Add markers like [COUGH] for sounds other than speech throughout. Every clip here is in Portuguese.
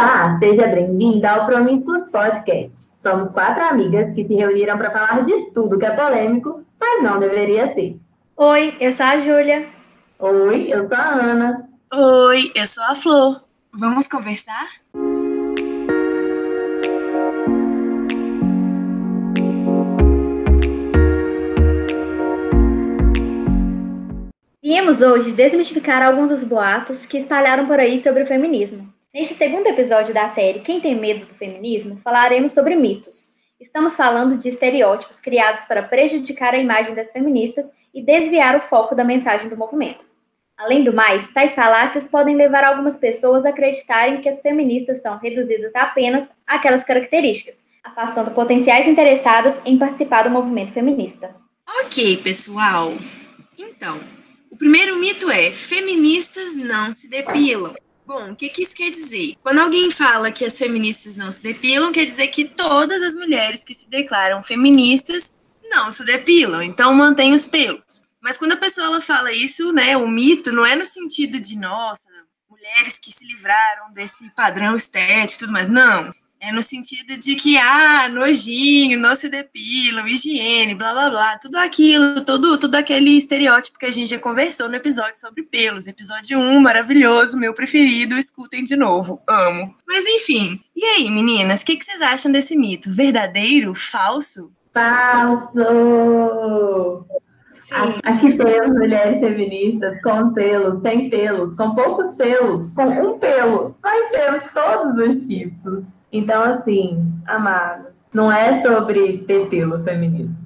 Olá, seja bem-vinda ao Promíscuos Podcast. Somos quatro amigas que se reuniram para falar de tudo que é polêmico, mas não deveria ser. Oi, eu sou a Júlia. Oi, eu sou a Ana. Oi, eu sou a Flor. Vamos conversar? Viemos hoje desmistificar alguns dos boatos que espalharam por aí sobre o feminismo. Neste segundo episódio da série Quem tem medo do feminismo, falaremos sobre mitos. Estamos falando de estereótipos criados para prejudicar a imagem das feministas e desviar o foco da mensagem do movimento. Além do mais, tais falácias podem levar algumas pessoas a acreditarem que as feministas são reduzidas apenas àquelas características, afastando potenciais interessadas em participar do movimento feminista. Ok, pessoal. Então, o primeiro mito é: feministas não se depilam. Bom, o que, que isso quer dizer? Quando alguém fala que as feministas não se depilam, quer dizer que todas as mulheres que se declaram feministas não se depilam, então mantém os pelos. Mas quando a pessoa ela fala isso, né, o mito não é no sentido de, nossa, mulheres que se livraram desse padrão estético e tudo mais. Não. É no sentido de que, ah, nojinho, não se depilam, higiene, blá blá blá, tudo aquilo, todo, todo aquele estereótipo que a gente já conversou no episódio sobre pelos. Episódio 1, maravilhoso, meu preferido, escutem de novo, amo. Mas enfim, e aí, meninas, o que, que vocês acham desse mito? Verdadeiro? Falso? Falso! Sim. Aqui temos mulheres feministas com pelos, sem pelos, com poucos pelos, com um pelo. Nós temos todos os tipos. Então, assim, amado, não é sobre ter pelo feminismo,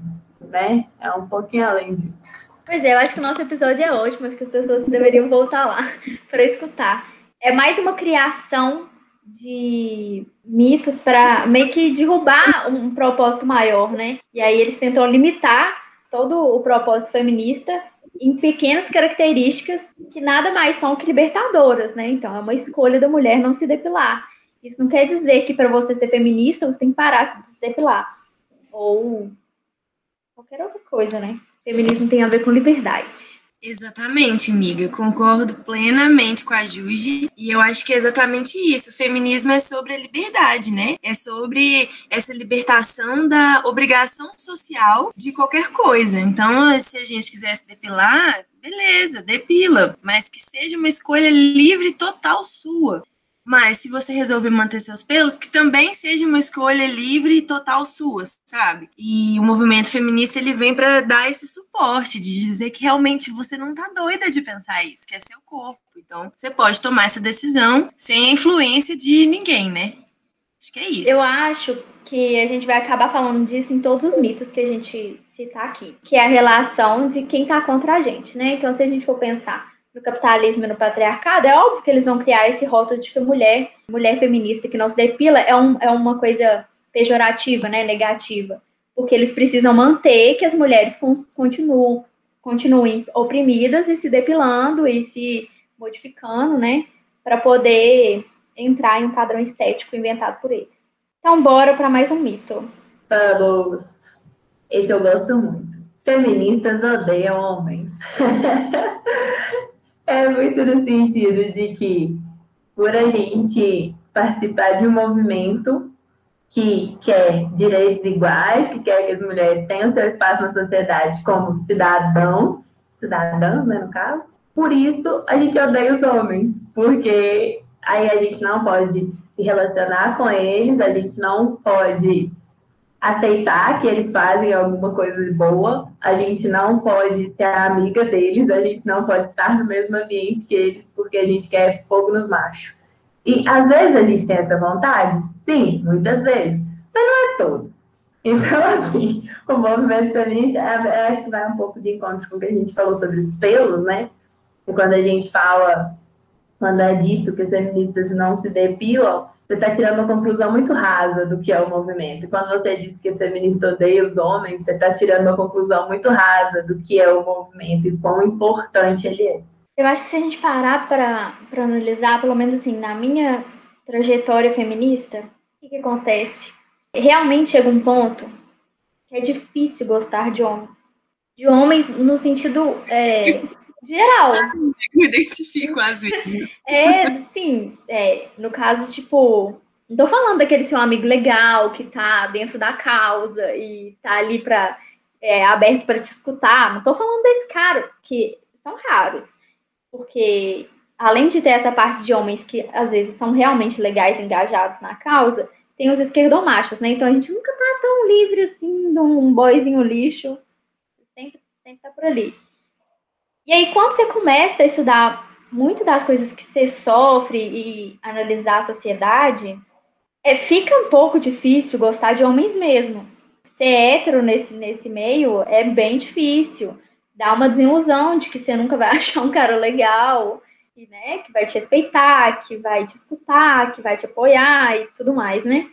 né? É um pouquinho além disso. Pois é, eu acho que o nosso episódio é ótimo, acho que as pessoas deveriam voltar lá [LAUGHS] para escutar. É mais uma criação de mitos para meio que derrubar um propósito maior, né? E aí eles tentam limitar todo o propósito feminista em pequenas características que nada mais são que libertadoras, né? Então é uma escolha da mulher não se depilar. Isso não quer dizer que para você ser feminista você tem que parar de se depilar. Ou qualquer outra coisa, né? Feminismo tem a ver com liberdade. Exatamente, amiga. Concordo plenamente com a Juji. E eu acho que é exatamente isso. O feminismo é sobre a liberdade, né? É sobre essa libertação da obrigação social de qualquer coisa. Então, se a gente quiser se depilar, beleza, depila. Mas que seja uma escolha livre total sua. Mas se você resolver manter seus pelos, que também seja uma escolha livre e total sua, sabe? E o movimento feminista ele vem para dar esse suporte, de dizer que realmente você não tá doida de pensar isso, que é seu corpo. Então, você pode tomar essa decisão sem a influência de ninguém, né? Acho que é isso. Eu acho que a gente vai acabar falando disso em todos os mitos que a gente citar aqui, que é a relação de quem tá contra a gente, né? Então, se a gente for pensar no capitalismo e no patriarcado, é óbvio que eles vão criar esse rótulo de que mulher, mulher feminista que não se depila é, um, é uma coisa pejorativa, né, negativa, porque eles precisam manter que as mulheres continuam, continuem oprimidas e se depilando e se modificando, né, para poder entrar em um padrão estético inventado por eles. Então, bora para mais um mito. Vamos! Esse eu gosto muito. Feministas odeiam homens. [LAUGHS] É muito no sentido de que, por a gente participar de um movimento que quer direitos iguais, que quer que as mulheres tenham seu espaço na sociedade como cidadãos, cidadãs, né, no caso. Por isso, a gente odeia os homens, porque aí a gente não pode se relacionar com eles, a gente não pode aceitar que eles fazem alguma coisa boa, a gente não pode ser amiga deles, a gente não pode estar no mesmo ambiente que eles porque a gente quer fogo nos machos. E às vezes a gente tem essa vontade? Sim, muitas vezes, mas não é todos. Então, [LAUGHS] assim, o movimento feminista, eu acho que vai um pouco de encontro com o que a gente falou sobre os pelos, né? E quando a gente fala, quando é dito que as feministas não se depilam, você está tirando uma conclusão muito rasa do que é o movimento. Quando você diz que o feminista odeia os homens, você está tirando uma conclusão muito rasa do que é o movimento e quão importante ele é. Eu acho que se a gente parar para analisar, pelo menos assim, na minha trajetória feminista, o que, que acontece? Realmente chega um ponto que é difícil gostar de homens. De homens no sentido é, [LAUGHS] Geral. [LAUGHS] Me identifico às vezes. É, sim. É, no caso, tipo, não tô falando daquele seu amigo legal que tá dentro da causa e tá ali para é, aberto para te escutar. Não tô falando desse cara, que são raros. Porque além de ter essa parte de homens que às vezes são realmente legais, engajados na causa, tem os esquerdomachos, né? Então a gente nunca tá tão livre assim de um boyzinho lixo. Sempre, sempre tá por ali. E aí, quando você começa a estudar muito das coisas que você sofre e analisar a sociedade, é, fica um pouco difícil gostar de homens mesmo. Ser hétero nesse, nesse meio é bem difícil. Dá uma desilusão de que você nunca vai [LAUGHS] achar um cara legal, e, né, que vai te respeitar, que vai te escutar, que vai te apoiar e tudo mais, né?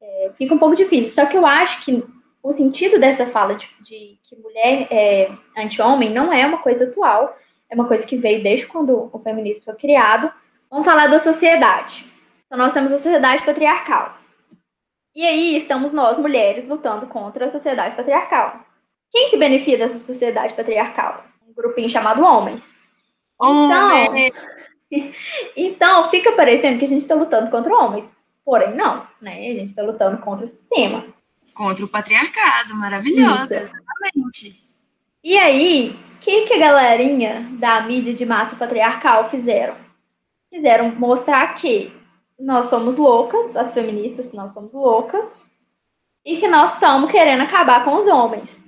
É, fica um pouco difícil. Só que eu acho que o sentido dessa fala de, de que mulher é anti-homem não é uma coisa atual, é uma coisa que veio desde quando o feminismo foi criado. Vamos falar da sociedade. Então, nós temos a sociedade patriarcal. E aí estamos nós, mulheres, lutando contra a sociedade patriarcal. Quem se beneficia dessa sociedade patriarcal? Um grupinho chamado homens. Então, [LAUGHS] então fica parecendo que a gente está lutando contra homens. Porém, não, né? A gente está lutando contra o sistema. Contra o patriarcado, maravilhosa, Isso. exatamente. E aí, o que, que a galerinha da mídia de massa patriarcal fizeram? Fizeram mostrar que nós somos loucas, as feministas, nós somos loucas, e que nós estamos querendo acabar com os homens.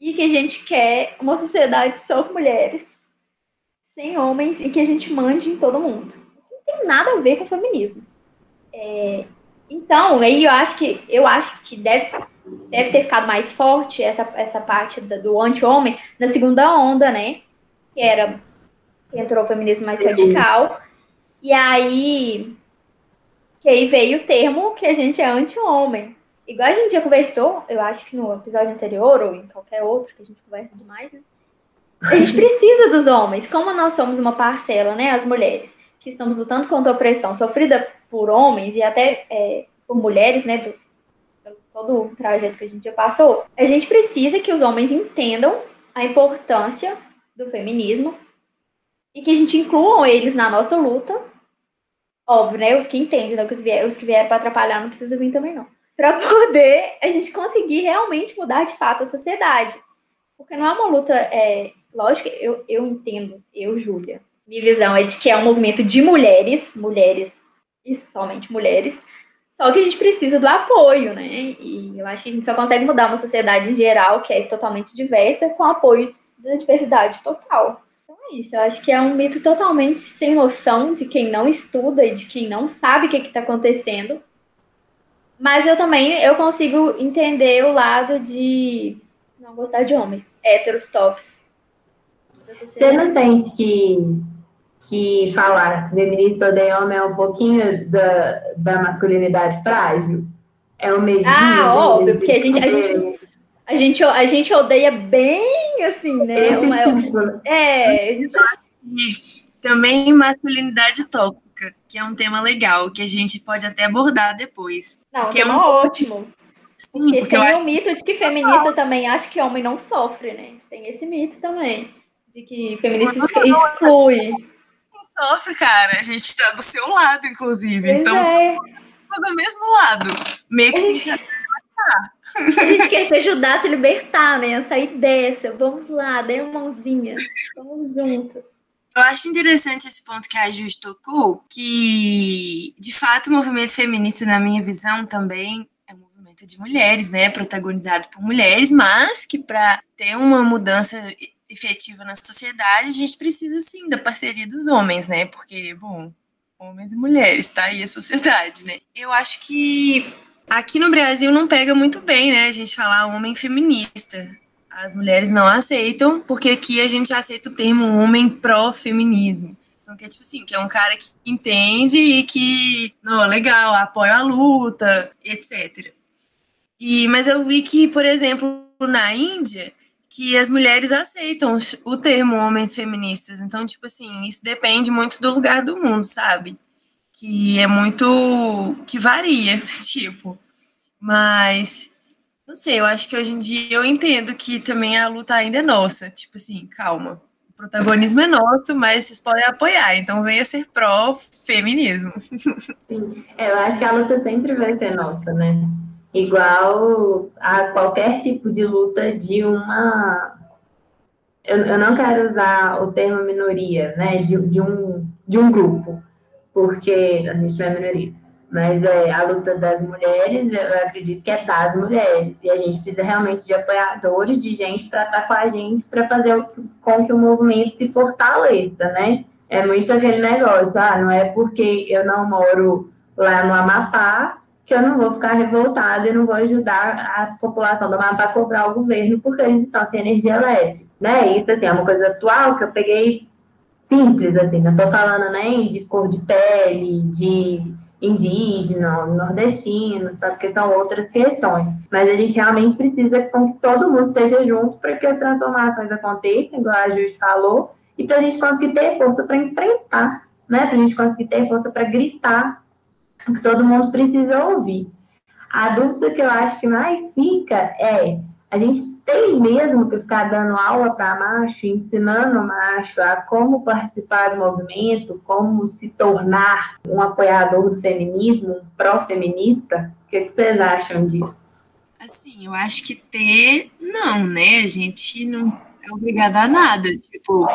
E que a gente quer uma sociedade só com mulheres, sem homens, e que a gente mande em todo mundo. Não tem nada a ver com o feminismo. É, então, aí eu acho que eu acho que deve, deve ter ficado mais forte essa, essa parte do anti-homem na segunda onda, né? Que era que entrou o feminismo mais radical. E aí que aí veio o termo que a gente é anti-homem. Igual a gente já conversou, eu acho que no episódio anterior, ou em qualquer outro, que a gente conversa demais, né? A gente precisa dos homens. Como nós somos uma parcela, né? As mulheres, que estamos lutando contra a opressão sofrida por homens e até é, por mulheres, né? Do, todo o trajeto que a gente já passou. A gente precisa que os homens entendam a importância do feminismo e que a gente inclua eles na nossa luta Óbvio, né? Os que entendem, né? Os que, vier, os que vieram para atrapalhar não precisa vir também, não. Para [LAUGHS] poder a gente conseguir realmente mudar de fato a sociedade. Porque não é uma luta. É, lógico, eu, eu entendo, eu, Júlia. Minha visão é de que é um movimento de mulheres, mulheres e somente mulheres. Só que a gente precisa do apoio, né? E eu acho que a gente só consegue mudar uma sociedade em geral, que é totalmente diversa, com apoio da diversidade total isso. Eu acho que é um mito totalmente sem noção de quem não estuda e de quem não sabe o que está acontecendo. Mas eu também eu consigo entender o lado de não gostar de homens, héteros tops. Você não sente que, que falar feminista odeia homem é um pouquinho da, da masculinidade frágil? É o meio Ah, óbvio, porque a gente, a gente, a gente, a gente odeia bem, assim, né? Uma, tipo. é, a gente... Também masculinidade tóxica, que é um tema legal, que a gente pode até abordar depois. Não, que é um... ótimo. Sim, porque, porque tem o acho... mito de que feminista também acha que homem não sofre, né? Tem esse mito também, de que feminista exclui. Não sofre, cara. A gente tá do seu lado, inclusive. Pois então, é. do mesmo lado. Meio que se a gente quer te ajudar a se libertar, né? A sair dessa. Vamos lá, dê uma mãozinha. Vamos juntas. Eu acho interessante esse ponto que a Jus tocou, que de fato o movimento feminista, na minha visão, também é um movimento de mulheres, né? Protagonizado por mulheres, mas que para ter uma mudança efetiva na sociedade, a gente precisa sim da parceria dos homens, né? Porque, bom, homens e mulheres, tá aí a sociedade, né? Eu acho que Aqui no Brasil não pega muito bem, né? A gente falar homem feminista. As mulheres não aceitam, porque aqui a gente aceita o termo homem pró-feminismo. Então, que é tipo assim, que é um cara que entende e que, não, legal, apoia a luta, etc. E, mas eu vi que, por exemplo, na Índia, que as mulheres aceitam o termo homens feministas. Então, tipo assim, isso depende muito do lugar do mundo, sabe? Que é muito. que varia, [LAUGHS] tipo. Mas, não sei, eu acho que hoje em dia eu entendo que também a luta ainda é nossa. Tipo assim, calma. protagonismo é nosso, mas vocês podem apoiar, então venha ser pró-feminismo. [LAUGHS] Sim, eu acho que a luta sempre vai ser nossa, né? Igual a qualquer tipo de luta de uma. Eu, eu não quero usar o termo minoria, né? De, de, um, de um grupo, porque a gente não é minoria mas é, a luta das mulheres, eu acredito que é das mulheres. E a gente precisa realmente de apoiadores, de gente para estar com a gente, para fazer com que o movimento se fortaleça, né? É muito aquele negócio, ah, não é porque eu não moro lá no Amapá que eu não vou ficar revoltada e não vou ajudar a população do Amapá a cobrar o governo porque eles estão sem energia elétrica, né? Isso, assim, é uma coisa atual que eu peguei simples, assim, não estou falando nem de cor de pele, de indígena, nordestino, sabe? Que são outras questões. Mas a gente realmente precisa que todo mundo esteja junto para que as transformações aconteçam, igual a Júlia falou, e para a gente conseguir ter força para enfrentar, né? Para a gente conseguir ter força para gritar que todo mundo precisa ouvir. A dúvida que eu acho que mais fica é a gente tem mesmo que ficar dando aula para macho, ensinando macho a como participar do movimento, como se tornar um apoiador do feminismo, um pró-feminista? O que, vocês acham disso? Assim, eu acho que ter, não, né? A gente não é obrigada a nada. Tipo,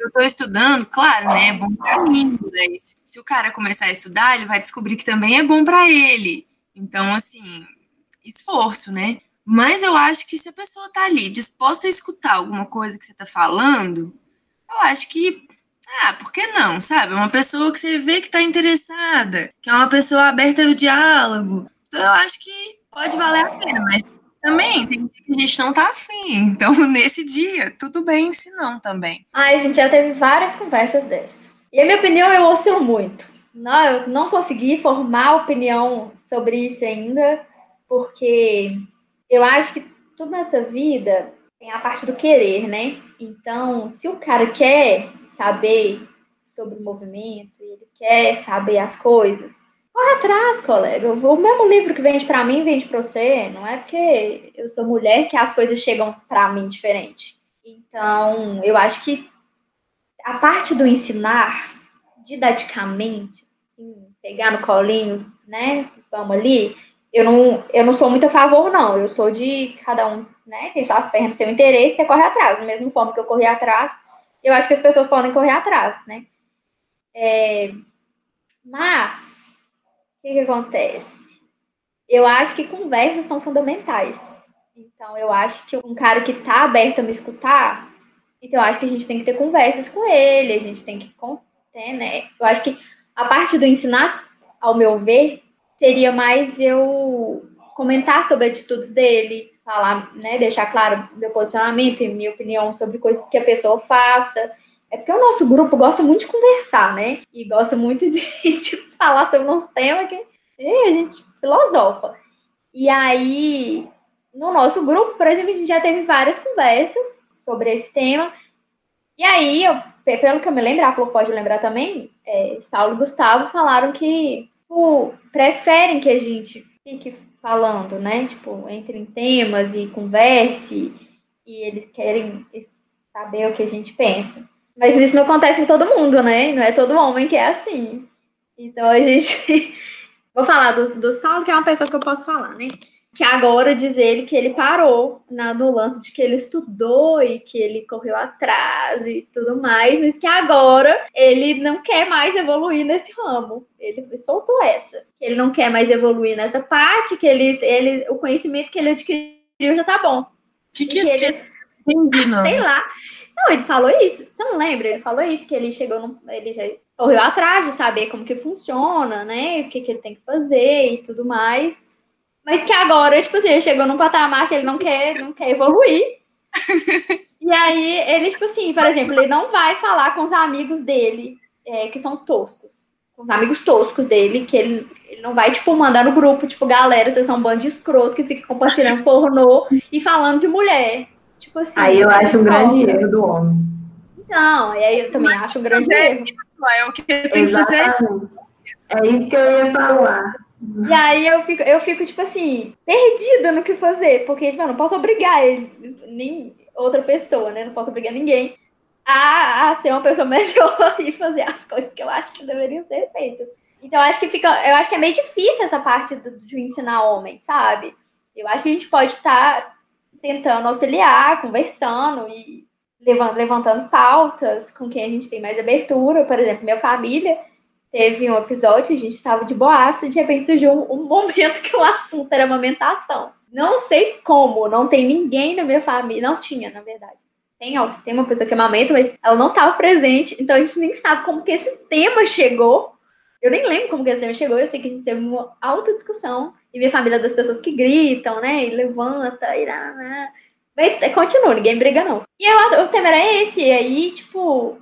eu estou estudando, claro, né? É bom mim, mas se o cara começar a estudar, ele vai descobrir que também é bom para ele. Então, assim, esforço, né? Mas eu acho que se a pessoa tá ali disposta a escutar alguma coisa que você tá falando, eu acho que. Ah, por que não, sabe? Uma pessoa que você vê que tá interessada, que é uma pessoa aberta ao diálogo. Então eu acho que pode valer a pena, mas também tem dia que a gente não tá afim. Então, [LAUGHS] nesse dia, tudo bem se não também. Ai, a gente já teve várias conversas dessas. E a minha opinião eu oscilo muito. Não, eu não consegui formar opinião sobre isso ainda, porque eu acho que tudo nessa vida tem a parte do querer, né? Então, se o cara quer saber sobre o movimento, ele quer saber as coisas, corre atrás, colega. O mesmo livro que vende para mim vende para você. Não é porque eu sou mulher que as coisas chegam para mim diferente. Então, eu acho que a parte do ensinar didaticamente, assim, pegar no colinho, né? Vamos ali, eu não, eu não sou muito a favor, não. Eu sou de cada um, né? Tem suas pernas, seu interesse, você corre atrás. Da mesma forma que eu corri atrás, eu acho que as pessoas podem correr atrás, né? É, mas, o que, que acontece? Eu acho que conversas são fundamentais. Então, eu acho que um cara que tá aberto a me escutar, então eu acho que a gente tem que ter conversas com ele, a gente tem que ter, né? Eu acho que a parte do ensinar, ao meu ver, seria mais eu comentar sobre atitudes dele, falar, né, deixar claro meu posicionamento e minha opinião sobre coisas que a pessoa faça. É porque o nosso grupo gosta muito de conversar, né? E gosta muito de, [LAUGHS] de falar sobre uns temas que e a gente filosofa. E aí, no nosso grupo, por exemplo, a gente já teve várias conversas sobre esse tema. E aí, eu, pelo que eu me lembro, a Flor pode lembrar também, é, Saulo e Gustavo falaram que tipo, preferem que a gente fique falando, né? Tipo, entre em temas e converse, e eles querem saber o que a gente pensa. Mas isso não acontece com todo mundo, né? Não é todo homem que é assim. Então a gente. [LAUGHS] Vou falar do, do Saulo, que é uma pessoa que eu posso falar, né? Que agora diz ele que ele parou na, no lance de que ele estudou e que ele correu atrás e tudo mais, mas que agora ele não quer mais evoluir nesse ramo. Ele soltou essa. Ele não quer mais evoluir nessa parte, que ele, ele o conhecimento que ele adquiriu já tá bom. Que que, que ele, Entendi, [LAUGHS] não. Sei lá. Não, ele falou isso. Você não lembra? Ele falou isso, que ele chegou no, ele já correu atrás de saber como que funciona, né? O que, que ele tem que fazer e tudo mais. Mas que agora, tipo assim, ele chegou num patamar que ele não quer, não quer evoluir. [LAUGHS] e aí, ele, tipo assim, por exemplo, ele não vai falar com os amigos dele, é, que são toscos. Com os amigos toscos dele, que ele, ele não vai, tipo, mandar no grupo, tipo, galera, vocês são um bando de escroto que fica compartilhando [LAUGHS] pornô e falando de mulher. Tipo assim. Aí eu acho um grande erro do homem. Não, aí eu também acho um grande erro. É o que tem que fazer. É isso que eu ia falar. E aí eu fico, eu fico, tipo assim, perdida no que fazer, porque, tipo, eu não posso obrigar ele, nem outra pessoa, né? Não posso obrigar ninguém a, a ser uma pessoa [LAUGHS] melhor e fazer as coisas que eu acho que deveriam ser feitas. Então, acho que fica, eu acho que é meio difícil essa parte do, de ensinar homem, sabe? Eu acho que a gente pode estar tá tentando auxiliar, conversando e levantando pautas com quem a gente tem mais abertura. Por exemplo, minha família teve um episódio, a gente estava de boaço e de repente surgiu um, um momento que o assunto era amamentação. Não sei como, não tem ninguém na minha família, não tinha, na verdade. Tem, ó, tem uma pessoa que amamenta, mas ela não estava presente, então a gente nem sabe como que esse tema chegou. Eu nem lembro como que esse tema chegou, eu sei que a gente teve uma alta discussão, e minha família é das pessoas que gritam, né, e levanta, e lá, lá. Mas continua, ninguém briga não. E eu, o tema era esse, e aí, tipo,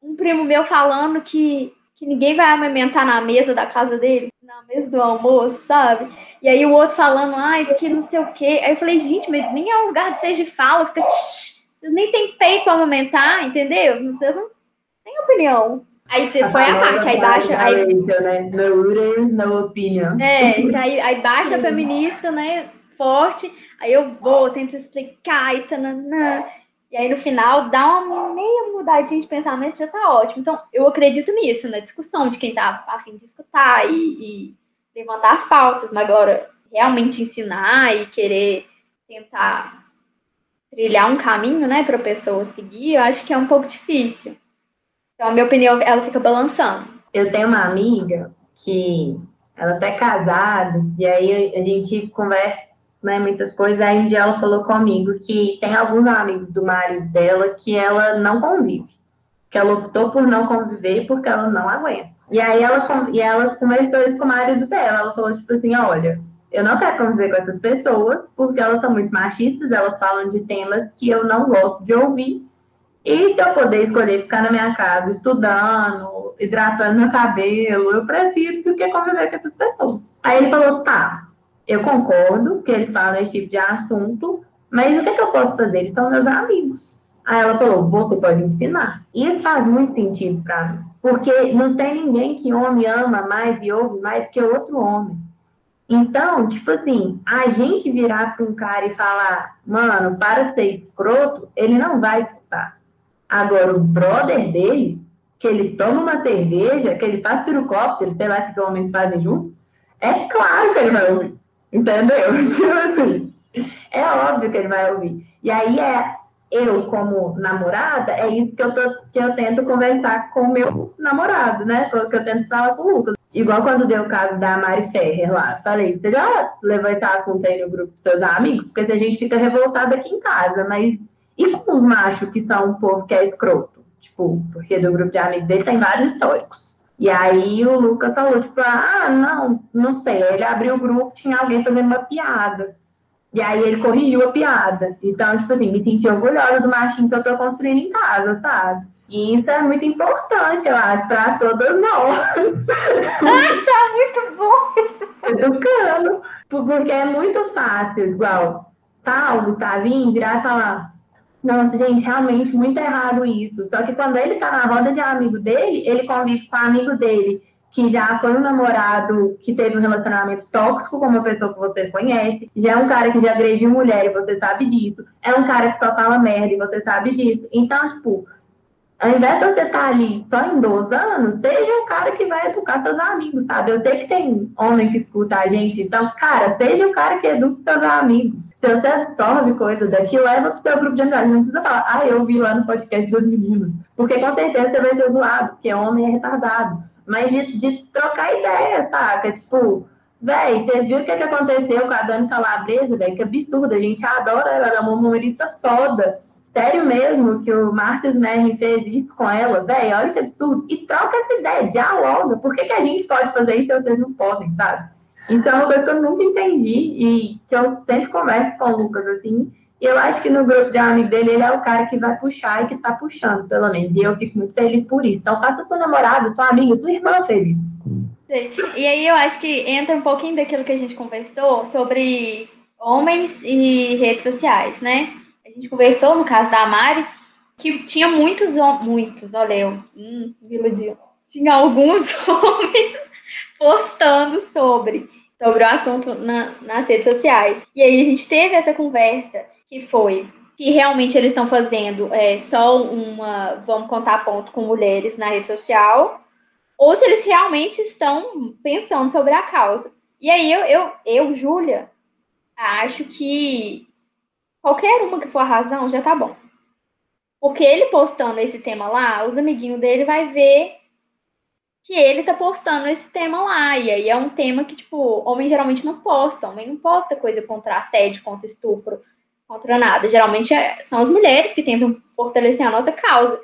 um primo meu falando que que ninguém vai amamentar na mesa da casa dele, na mesa do almoço, sabe? E aí o outro falando, ai, porque não sei o quê. Aí eu falei, gente, mas nem é o lugar de vocês de fala, fica, vocês nem tem peito para amamentar, entendeu? Vocês não têm opinião. Aí foi a, a parte, aí baixa. Aí, né? No uterus, no opinion. É, então aí, aí baixa feminista, né? Forte. Aí eu vou, tento explicar e tananã. E aí, no final, dá uma meia mudadinha de pensamento, já tá ótimo. Então, eu acredito nisso, na discussão de quem tá a fim de escutar e, e levantar as pautas. Mas agora, realmente ensinar e querer tentar trilhar um caminho, né, para pessoa seguir, eu acho que é um pouco difícil. Então, a minha opinião, ela fica balançando. Eu tenho uma amiga que ela é casada, e aí a gente conversa né, muitas coisas. Aí um dia ela falou comigo que tem alguns amigos do marido dela que ela não convive, que ela optou por não conviver porque ela não aguenta. E aí ela, e ela conversou isso com o marido dela. Ela falou, tipo assim, olha, eu não quero conviver com essas pessoas porque elas são muito machistas, elas falam de temas que eu não gosto de ouvir. E se eu puder escolher ficar na minha casa estudando, hidratando meu cabelo, eu prefiro do que conviver com essas pessoas. Aí ele falou, tá, eu concordo que eles falam esse tipo de assunto, mas o que, é que eu posso fazer? Eles são meus amigos. Aí ela falou: você pode ensinar. Isso faz muito sentido para mim, porque não tem ninguém que homem ama mais e ouve mais do que outro homem. Então, tipo assim, a gente virar para um cara e falar, mano, para de ser escroto, ele não vai escutar. Agora, o brother dele, que ele toma uma cerveja, que ele faz pirocóptero, sei lá o que homens fazem juntos, é claro que ele vai ouvir. Entendeu? [LAUGHS] Tipo assim, é óbvio que ele vai ouvir. E aí é eu, como namorada, é isso que eu, tô, que eu tento conversar com o meu namorado, né? Que eu tento falar com o Lucas. Igual quando deu o caso da Mari Ferrer lá. Falei, você já levou esse assunto aí no grupo dos seus amigos? Porque se a gente fica revoltado aqui em casa, mas e com os machos que são um povo que é escroto? Tipo, porque do grupo de amigos dele tem vários históricos. E aí o Lucas falou, tipo, ah, não, não sei. Ele abriu o grupo, tinha alguém fazendo uma piada. E aí ele corrigiu a piada. Então, tipo assim, me senti orgulhosa do machinho que eu tô construindo em casa, sabe? E isso é muito importante, eu acho, para todas nós. Ai, [LAUGHS] tá muito bom! Educando. Porque é muito fácil, igual Sal, Gustavinho, virar e falar nossa, gente, realmente muito errado isso. Só que quando ele tá na roda de amigo dele, ele convive com um amigo dele que já foi um namorado que teve um relacionamento tóxico com uma pessoa que você conhece, já é um cara que já agrediu mulher e você sabe disso, é um cara que só fala merda e você sabe disso. Então, tipo, ao invés de você estar tá ali só em 12 anos, seja o cara que vai educar seus amigos, sabe? Eu sei que tem homem que escuta a gente, então, cara, seja o cara que educa seus amigos. Se você absorve coisa daqui, leva pro seu grupo de amizade. Não precisa falar, ah, eu vi lá no podcast das meninas. Porque com certeza você vai ser zoado, porque homem é retardado. Mas de, de trocar ideia, saca? Tipo, Véi, vocês viram o que, que aconteceu com a Dani Calabresa, velho? Que absurdo, a gente adora ela, ela é uma humorista foda. Sério mesmo que o Márcio Smerrin fez isso com ela? Véi, olha que absurdo. E troca essa ideia, dialoga. Por que, que a gente pode fazer isso e vocês não podem, sabe? Isso é uma coisa que eu nunca entendi e que eu sempre converso com o Lucas, assim. E eu acho que no grupo de amigos dele, ele é o cara que vai puxar e que tá puxando, pelo menos. E eu fico muito feliz por isso. Então, faça sua namorada, sua amiga, sua irmã feliz. E aí eu acho que entra um pouquinho daquilo que a gente conversou sobre homens e redes sociais, né? Gente conversou, no caso da Mari, que tinha muitos muitos, olha eu, hum, iludiu. Tinha alguns [LAUGHS] homens postando sobre, sobre o assunto na, nas redes sociais. E aí a gente teve essa conversa que foi se realmente eles estão fazendo é, só uma vamos contar ponto com mulheres na rede social, ou se eles realmente estão pensando sobre a causa. E aí eu, eu, eu Júlia, acho que qualquer uma que for a razão já tá bom. Porque ele postando esse tema lá, os amiguinhos dele vai ver que ele tá postando esse tema lá. E aí é um tema que, tipo, homem geralmente não posta. Homem não posta coisa contra assédio, contra estupro, contra nada. Geralmente é, são as mulheres que tentam fortalecer a nossa causa.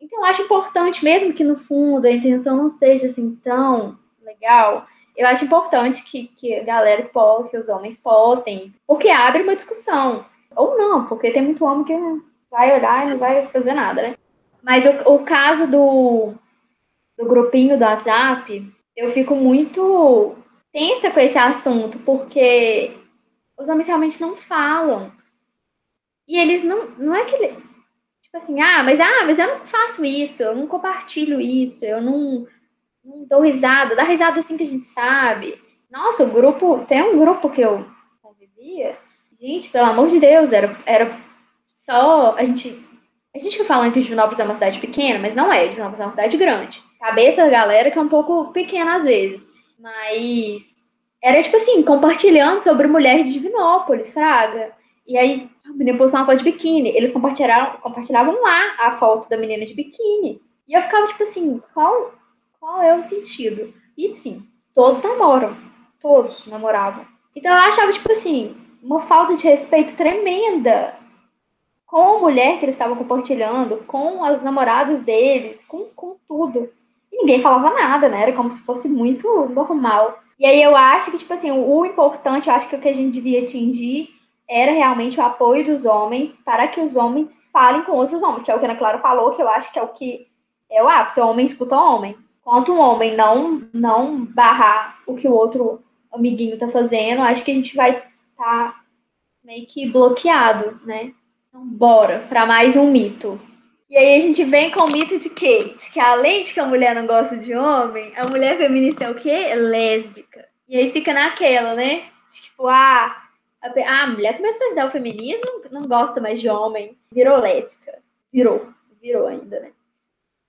Então eu acho importante, mesmo que no fundo a intenção não seja assim tão legal, eu acho importante que, que a galera poste, que os homens postem, porque abre uma discussão. Ou não, porque tem muito homem que vai olhar e não vai fazer nada, né? Mas o, o caso do, do grupinho do WhatsApp, eu fico muito tensa com esse assunto, porque os homens realmente não falam. E eles não. Não é que. Tipo assim, ah, mas ah, mas eu não faço isso, eu não compartilho isso, eu não, não dou risada, dá risada assim que a gente sabe. Nossa, o grupo. Tem um grupo que eu convivia. Gente, pelo amor de Deus, era, era só. A gente. A gente fica falando que Divinópolis é uma cidade pequena, mas não é. Divinópolis é uma cidade grande. Cabeça da galera que é um pouco pequena às vezes. Mas era tipo assim, compartilhando sobre mulher de Divinópolis, Fraga. E aí a menina postou uma foto de biquíni. Eles compartilharam, compartilhavam lá a foto da menina de biquíni. E eu ficava tipo assim, qual, qual é o sentido? E sim, todos namoram. Todos namoravam. Então eu achava, tipo assim, uma falta de respeito tremenda com a mulher que eles estavam compartilhando, com as namoradas deles, com, com tudo. E ninguém falava nada, né? Era como se fosse muito normal. E aí eu acho que, tipo assim, o, importante, eu acho que o que a gente devia atingir era realmente o apoio dos homens para que os homens falem com outros homens, que é o que a Ana Clara falou, que eu acho que é o que é o ápice, o homem escuta o homem. Enquanto um homem não, não barrar o que o outro amiguinho tá fazendo, acho que a gente vai tá meio que bloqueado, né? Então, bora para mais um mito. E aí a gente vem com o mito de quê? De que além de que a mulher não gosta de homem, a mulher feminista é o quê? Lésbica. E aí fica naquela, né? Tipo, ah, a, a mulher começou a estudar o feminismo, não gosta mais de homem, virou lésbica. Virou, virou ainda, né?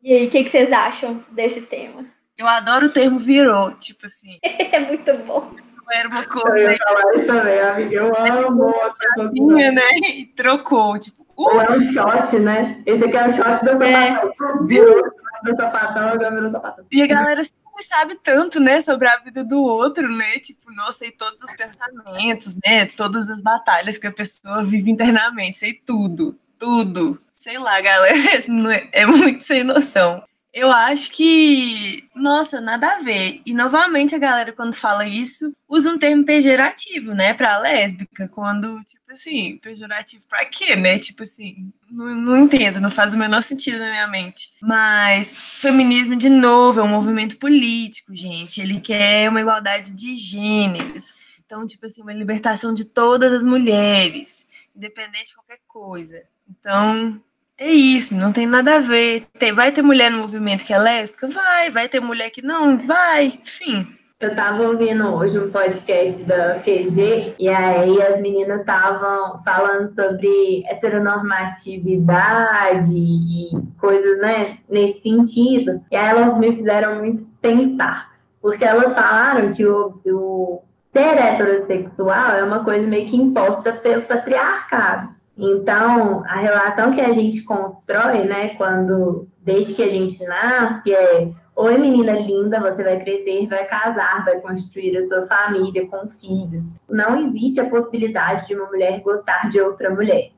E aí, o que, que vocês acham desse tema? Eu adoro o termo virou, tipo assim. [LAUGHS] é muito bom era uma coisa. Eu ia falar isso também, amiga. Eu amo as pessoas. né? E trocou, tipo. Uh! Ou é um shot, né? Esse aqui é o shot do é. sapatão. Virou do sapatão, virou sapatão. E a galera sempre sabe tanto, né, sobre a vida do outro, né? Tipo, nossa, sei todos os pensamentos, né? Todas as batalhas que a pessoa vive internamente, sei tudo, tudo. Sei lá, galera, [LAUGHS] é, é muito sem noção. Eu acho que, nossa, nada a ver. E novamente a galera, quando fala isso, usa um termo pejorativo, né, pra lésbica, quando, tipo assim, pejorativo pra quê, né? Tipo assim, não, não entendo, não faz o menor sentido na minha mente. Mas feminismo, de novo, é um movimento político, gente. Ele quer uma igualdade de gêneros. Então, tipo assim, uma libertação de todas as mulheres, independente de qualquer coisa. Então, é isso, não tem nada a ver. Tem, vai ter mulher no movimento que é lésbica? Vai. Vai ter mulher que não? Vai. Enfim. Eu estava ouvindo hoje um podcast da QG e aí as meninas estavam falando sobre heteronormatividade e coisas, né, nesse sentido. E aí elas me fizeram muito pensar, porque elas falaram que o, o ser heterossexual é uma coisa meio que imposta pelo patriarcado. Então, a relação que a gente constrói, né, quando, desde que a gente nasce, é Oi, menina linda, você vai crescer, vai casar, vai construir a sua família com filhos. Não existe a possibilidade de uma mulher gostar de outra mulher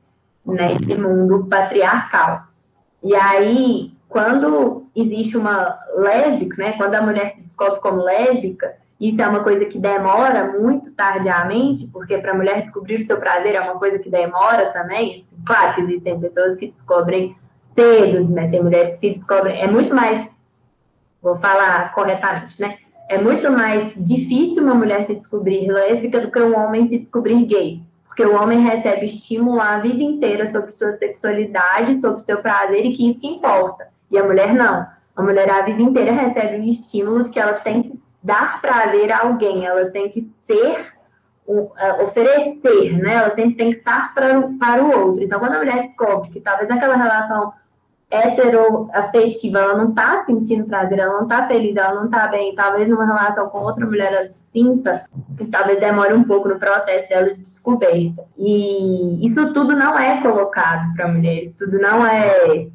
nesse mundo patriarcal. E aí, quando existe uma lésbica, né, quando a mulher se descobre como lésbica, isso é uma coisa que demora muito tardiamente, porque para a mulher descobrir o seu prazer é uma coisa que demora também. Claro que existem pessoas que descobrem cedo, mas tem mulheres que descobrem. É muito mais, vou falar corretamente, né? É muito mais difícil uma mulher se descobrir lésbica do que um homem se descobrir gay. Porque o homem recebe estímulo a vida inteira sobre sua sexualidade, sobre seu prazer e que isso que importa. E a mulher não. A mulher a vida inteira recebe um estímulo de que ela tem que dar prazer a alguém, ela tem que ser oferecer, né? Ela sempre tem que estar pra, para o outro. Então, quando a mulher descobre que talvez naquela relação heteroafetiva, ela não está sentindo prazer, ela não está feliz, ela não está bem, talvez numa relação com outra mulher ela sinta, que talvez demore um pouco no processo dela de descoberta. E isso tudo não é colocado para mulheres, tudo não é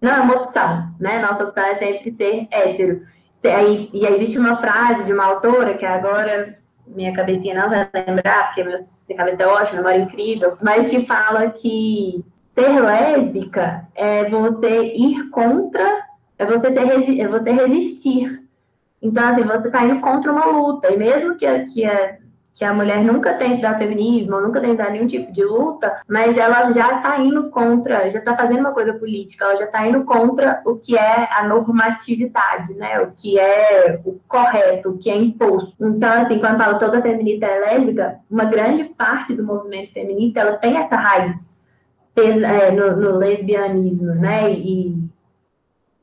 não é uma opção, né? Nossa opção é sempre ser hétero. E existe uma frase de uma autora que agora minha cabecinha não vai lembrar, porque minha cabeça é ótima, memória é incrível, mas que fala que ser lésbica é você ir contra, é você, ser, é você resistir. Então, assim, você está indo contra uma luta, e mesmo que, que a que a mulher nunca tem estudado feminismo, nunca tem estudado nenhum tipo de luta, mas ela já está indo contra, já está fazendo uma coisa política, ela já está indo contra o que é a normatividade, né? O que é o correto, o que é imposto. Então, assim, quando fala toda feminista é lésbica, uma grande parte do movimento feminista ela tem essa raiz é, no, no lesbianismo, né? E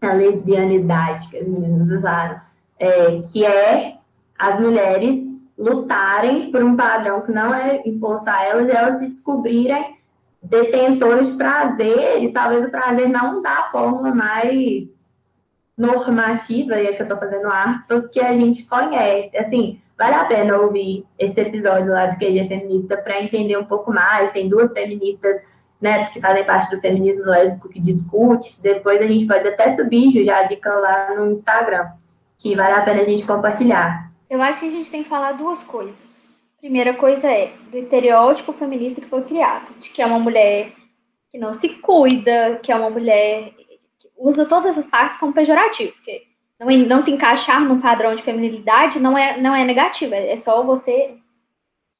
a lesbianidade que as meninas usaram, é, que é as mulheres lutarem por um padrão que não é imposto a elas e elas se descobrirem detentoras de prazer, e talvez o prazer não da forma mais normativa, e é que eu estou fazendo aspas, que a gente conhece. Assim, vale a pena ouvir esse episódio lá do QG Feminista para entender um pouco mais. Tem duas feministas né, que fazem parte do feminismo lésbico que discute. Depois a gente pode até subir já a dica lá no Instagram, que vale a pena a gente compartilhar. Eu acho que a gente tem que falar duas coisas. Primeira coisa é do estereótipo feminista que foi criado, de que é uma mulher que não se cuida, que é uma mulher que usa todas essas partes como pejorativo, porque não, não se encaixar num padrão de feminilidade não é, não é negativo, é só você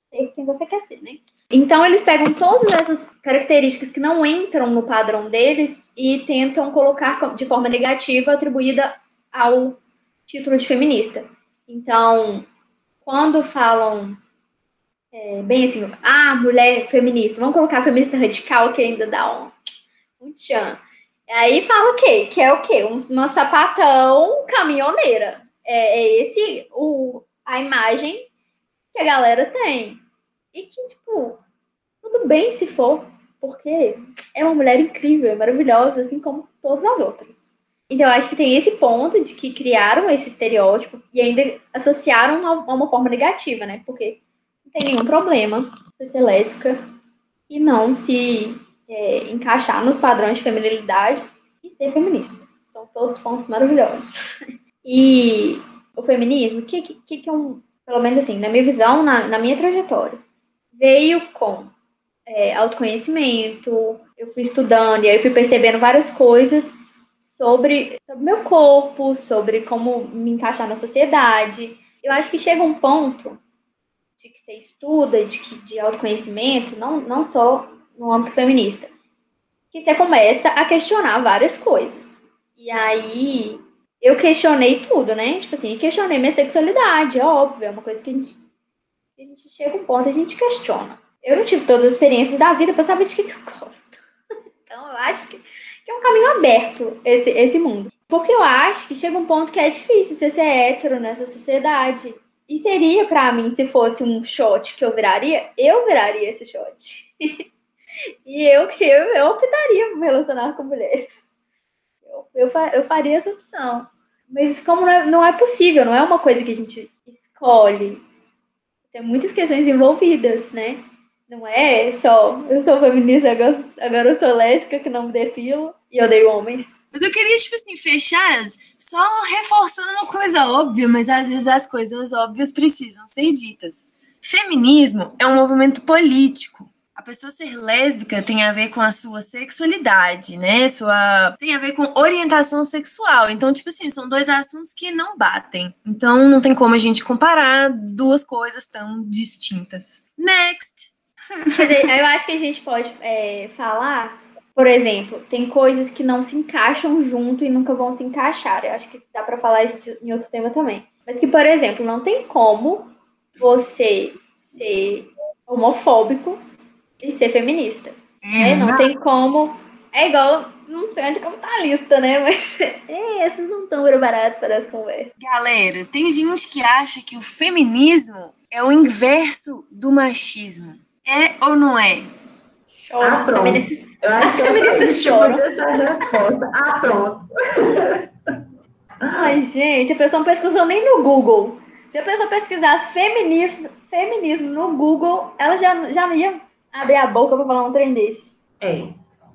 ser quem você quer ser, né? Então eles pegam todas essas características que não entram no padrão deles e tentam colocar de forma negativa atribuída ao título de feminista. Então, quando falam é, bem assim, ah, mulher feminista, vamos colocar feminista radical, que ainda dá um, um tchan. Aí fala o quê? Que é o quê? Uma sapatão caminhoneira. É, é esse o, a imagem que a galera tem. E que, tipo, tudo bem se for, porque é uma mulher incrível, maravilhosa, assim como todas as outras. Então, eu acho que tem esse ponto de que criaram esse estereótipo e ainda associaram a uma forma negativa, né? Porque não tem nenhum problema você ser lésbica e não se é, encaixar nos padrões de feminilidade e ser feminista. São todos pontos maravilhosos. E o feminismo, o que, que, que é um. Pelo menos assim, na minha visão, na, na minha trajetória, veio com é, autoconhecimento, eu fui estudando e aí fui percebendo várias coisas sobre o meu corpo, sobre como me encaixar na sociedade. Eu acho que chega um ponto de que você estuda, de, que, de autoconhecimento, não, não só no âmbito feminista, que você começa a questionar várias coisas. E aí eu questionei tudo, né? Tipo assim, questionei minha sexualidade, é óbvio, é uma coisa que a gente, a gente chega um ponto a gente questiona. Eu não tive todas as experiências da vida para saber de que, que eu gosto. Acho que que é um caminho aberto esse, esse mundo. Porque eu acho que chega um ponto que é difícil você ser hétero nessa sociedade. E seria para mim, se fosse um shot que eu viraria, eu viraria esse shot. [LAUGHS] e eu eu, eu optaria por me relacionar com mulheres. Eu, eu, eu faria essa opção. Mas como não é, não é possível, não é uma coisa que a gente escolhe. Tem muitas questões envolvidas, né? Não é só eu sou feminista, agora, agora eu sou lésbica que não me depilo e odeio homens. Mas eu queria, tipo assim, fechar só reforçando uma coisa óbvia, mas às vezes as coisas óbvias precisam ser ditas. Feminismo é um movimento político. A pessoa ser lésbica tem a ver com a sua sexualidade, né? Sua tem a ver com orientação sexual. Então, tipo assim, são dois assuntos que não batem. Então, não tem como a gente comparar duas coisas tão distintas. Next. Eu acho que a gente pode é, falar, por exemplo, tem coisas que não se encaixam junto e nunca vão se encaixar. Eu acho que dá para falar isso em outro tema também. Mas que, por exemplo, não tem como você ser homofóbico e ser feminista. Né? Não tem como. É igual não sei anticapitalista, né? Mas [LAUGHS] é, esses não estão preparados para as conversas. Galera, tem gente que acha que o feminismo é o inverso do machismo. É ou não é? Chora. Ah, pronto. Eu acho As que feministas choram. Ah, pronto. Ai, gente, a pessoa não pesquisou nem no Google. Se a pessoa pesquisasse feminismo, feminismo no Google, ela já, já não ia abrir a boca para falar um trem desse. É,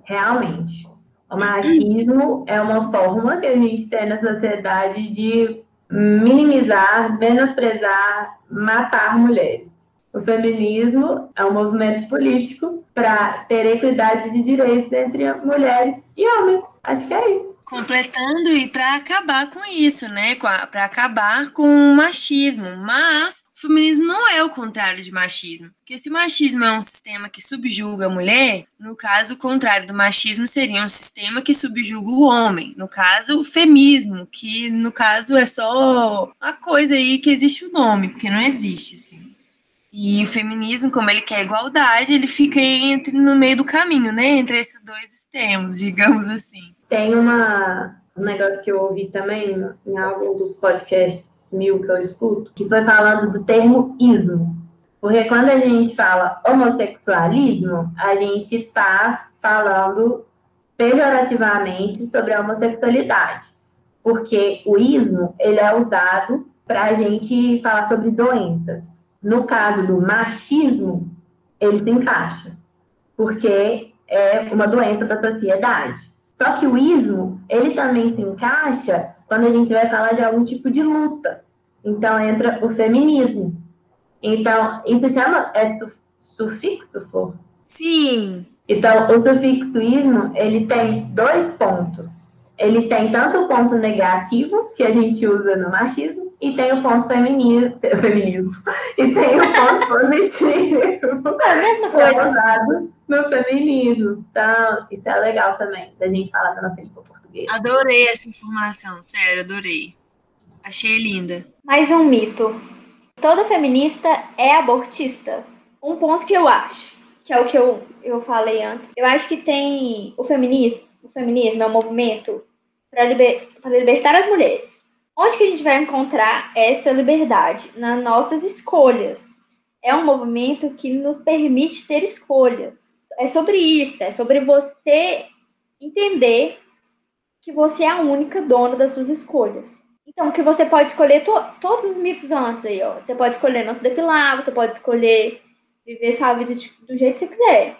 realmente. O machismo é uma forma que a gente tem na sociedade de minimizar, menosprezar, matar mulheres. O feminismo é um movimento político para ter equidade de direitos entre mulheres e homens. Acho que é isso. Completando e para acabar com isso, né? Para acabar com o machismo. Mas o feminismo não é o contrário de machismo. Porque se o machismo é um sistema que subjuga a mulher, no caso, o contrário do machismo seria um sistema que subjuga o homem. No caso, o femismo, que no caso é só uma coisa aí que existe o nome, porque não existe, assim. E o feminismo, como ele quer igualdade, ele fica entre, no meio do caminho, né? Entre esses dois extremos, digamos assim. Tem uma, um negócio que eu ouvi também em algum dos podcasts mil que eu escuto, que foi falando do termo ismo. Porque quando a gente fala homossexualismo, a gente está falando pejorativamente sobre a homossexualidade. Porque o ismo, ele é usado para a gente falar sobre doenças. No caso do machismo, ele se encaixa. Porque é uma doença da sociedade. Só que o ismo, ele também se encaixa quando a gente vai falar de algum tipo de luta. Então entra o feminismo. Então, isso chama é su, sufixo, Flor? Sim. Então, o sufixo ismo, ele tem dois pontos. Ele tem tanto o ponto negativo, que a gente usa no machismo, e tem o ponto feminismo, feminismo. E tem o ponto [LAUGHS] positivo. É a mesma coisa. no feminismo. Então, isso é legal também, da gente falar da nossa língua portuguesa. Adorei essa informação, sério, adorei. Achei linda. Mais um mito. Toda feminista é abortista. Um ponto que eu acho, que é o que eu, eu falei antes. Eu acho que tem o feminismo, o feminismo é um movimento para liber, libertar as mulheres. Onde que a gente vai encontrar essa liberdade? Nas nossas escolhas. É um movimento que nos permite ter escolhas. É sobre isso, é sobre você entender que você é a única dona das suas escolhas. Então, que você pode escolher to todos os mitos antes aí, ó. Você pode escolher não se depilar, você pode escolher viver sua vida de, do jeito que você quiser.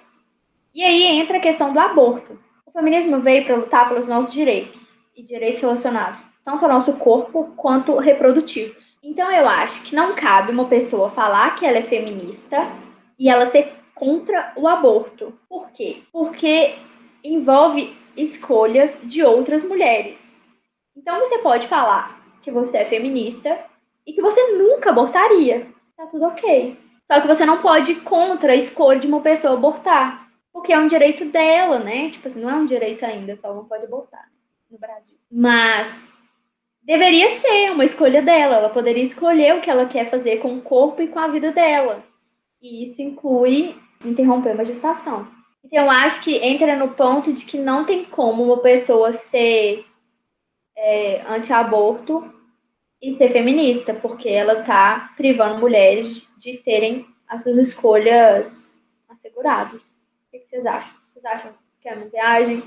E aí entra a questão do aborto. O feminismo veio para lutar pelos nossos direitos e direitos relacionados tanto ao nosso corpo quanto reprodutivos. Então eu acho que não cabe uma pessoa falar que ela é feminista e ela ser contra o aborto. Por quê? Porque envolve escolhas de outras mulheres. Então você pode falar que você é feminista e que você nunca abortaria. Tá tudo ok. Só que você não pode ir contra a escolha de uma pessoa abortar. Porque é um direito dela, né? Tipo assim, não é um direito ainda, então não pode abortar no Brasil. Mas deveria ser uma escolha dela. Ela poderia escolher o que ela quer fazer com o corpo e com a vida dela. E isso inclui interromper uma gestação. Então, acho que entra no ponto de que não tem como uma pessoa ser é, anti-aborto e ser feminista, porque ela está privando mulheres de terem as suas escolhas asseguradas. O que vocês acham? Vocês acham que é uma viagem?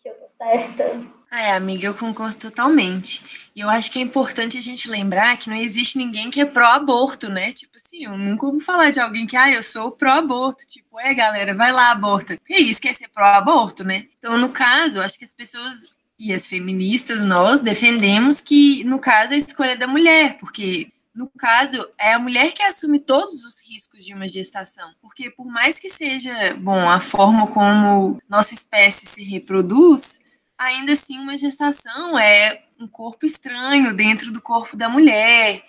Que eu tô certa? Ah, é, amiga, eu concordo totalmente. E eu acho que é importante a gente lembrar que não existe ninguém que é pró-aborto, né? Tipo assim, eu nunca ouvi falar de alguém que, ah, eu sou pró-aborto. Tipo, é, galera, vai lá, aborta. Que isso, quer ser pró-aborto, né? Então, no caso, acho que as pessoas e as feministas, nós defendemos que, no caso, é a escolha da mulher, porque no caso, é a mulher que assume todos os riscos de uma gestação. Porque, por mais que seja, bom, a forma como nossa espécie se reproduz, ainda assim uma gestação é um corpo estranho dentro do corpo da mulher.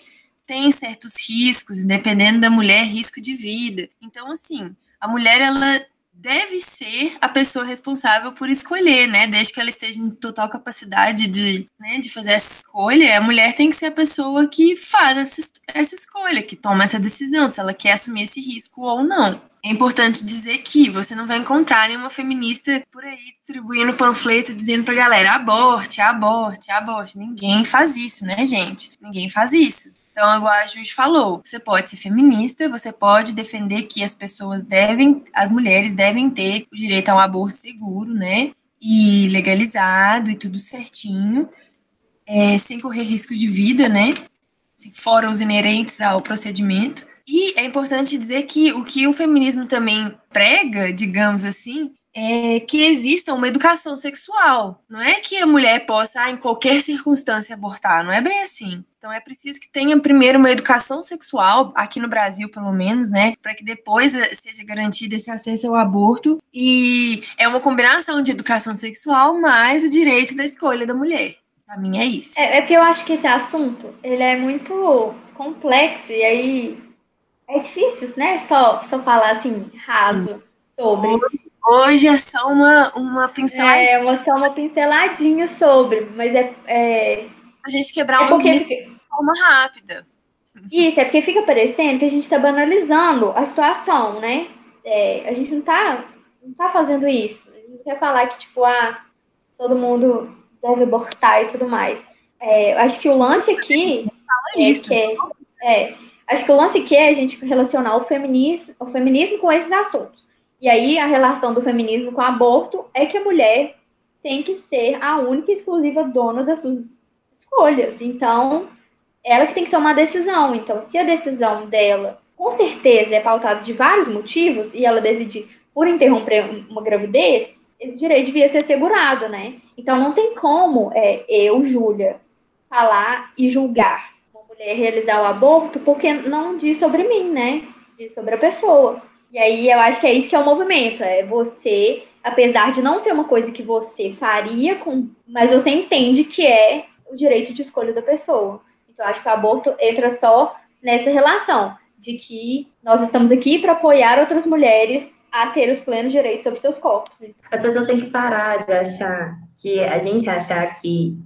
Tem certos riscos, dependendo da mulher, risco de vida. Então, assim, a mulher ela deve ser a pessoa responsável por escolher, né? Desde que ela esteja em total capacidade de, né, de fazer essa escolha, a mulher tem que ser a pessoa que faz essa, essa escolha, que toma essa decisão, se ela quer assumir esse risco ou não. É importante dizer que você não vai encontrar nenhuma feminista por aí distribuindo panfleto dizendo pra galera aborte, aborte, aborte. Ninguém faz isso, né, gente? Ninguém faz isso. Então, a Jude falou, você pode ser feminista, você pode defender que as pessoas devem, as mulheres devem ter o direito a um aborto seguro, né? E legalizado e tudo certinho, é, sem correr risco de vida, né? Fora os inerentes ao procedimento. E é importante dizer que o que o feminismo também prega, digamos assim, é que exista uma educação sexual. Não é que a mulher possa, ah, em qualquer circunstância, abortar. Não é bem assim. Então é preciso que tenha primeiro uma educação sexual, aqui no Brasil, pelo menos, né? Para que depois eh, seja garantido esse acesso ao aborto. E é uma combinação de educação sexual mais o direito da escolha da mulher. Para mim é isso. É, é porque eu acho que esse assunto ele é muito complexo e aí é difícil, né? Só, só falar assim, raso sobre. Hoje é só uma, uma pinceladinha. É, uma, só uma pinceladinha sobre, mas é. é... A gente quebrar é porque... de forma rápida. Isso, é porque fica parecendo que a gente está banalizando a situação, né? É, a gente não está não tá fazendo isso. A gente não quer falar que, tipo, ah, todo mundo deve abortar e tudo mais. É, acho que o lance aqui. Fala é isso. Que é, é Acho que o lance que é a gente relacionar o feminismo, o feminismo com esses assuntos. E aí a relação do feminismo com o aborto é que a mulher tem que ser a única e exclusiva dona das suas escolhas. Então, ela que tem que tomar a decisão. Então, se a decisão dela, com certeza, é pautada de vários motivos, e ela decidir por interromper uma gravidez, esse direito devia ser assegurado, né? Então, não tem como é, eu, Júlia, falar e julgar mulher realizar o aborto porque não diz sobre mim, né? Diz sobre a pessoa. E aí eu acho que é isso que é o movimento, é você, apesar de não ser uma coisa que você faria, com, mas você entende que é o direito de escolha da pessoa. Então acho que o aborto entra só nessa relação de que nós estamos aqui para apoiar outras mulheres a ter os plenos direitos sobre seus corpos. As pessoas têm que parar de achar que a gente achar que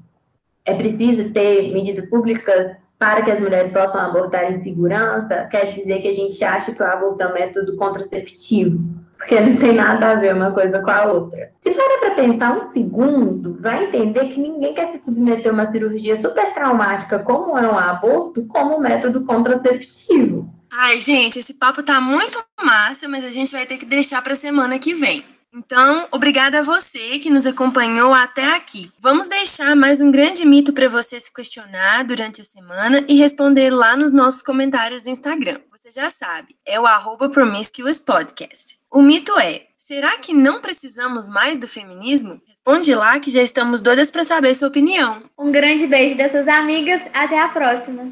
é preciso ter medidas públicas para que as mulheres possam abortar em segurança, quer dizer que a gente acha que o aborto é um método contraceptivo, porque não tem nada a ver uma coisa com a outra. Se parar para pensar um segundo, vai entender que ninguém quer se submeter a uma cirurgia super traumática como é um aborto, como método contraceptivo. Ai, gente, esse papo tá muito massa, mas a gente vai ter que deixar para semana que vem. Então, obrigada a você que nos acompanhou até aqui. Vamos deixar mais um grande mito para você se questionar durante a semana e responder lá nos nossos comentários do Instagram. Você já sabe, é o arroba Podcast. O mito é: será que não precisamos mais do feminismo? Responde lá que já estamos doidas para saber sua opinião. Um grande beijo dessas amigas, até a próxima.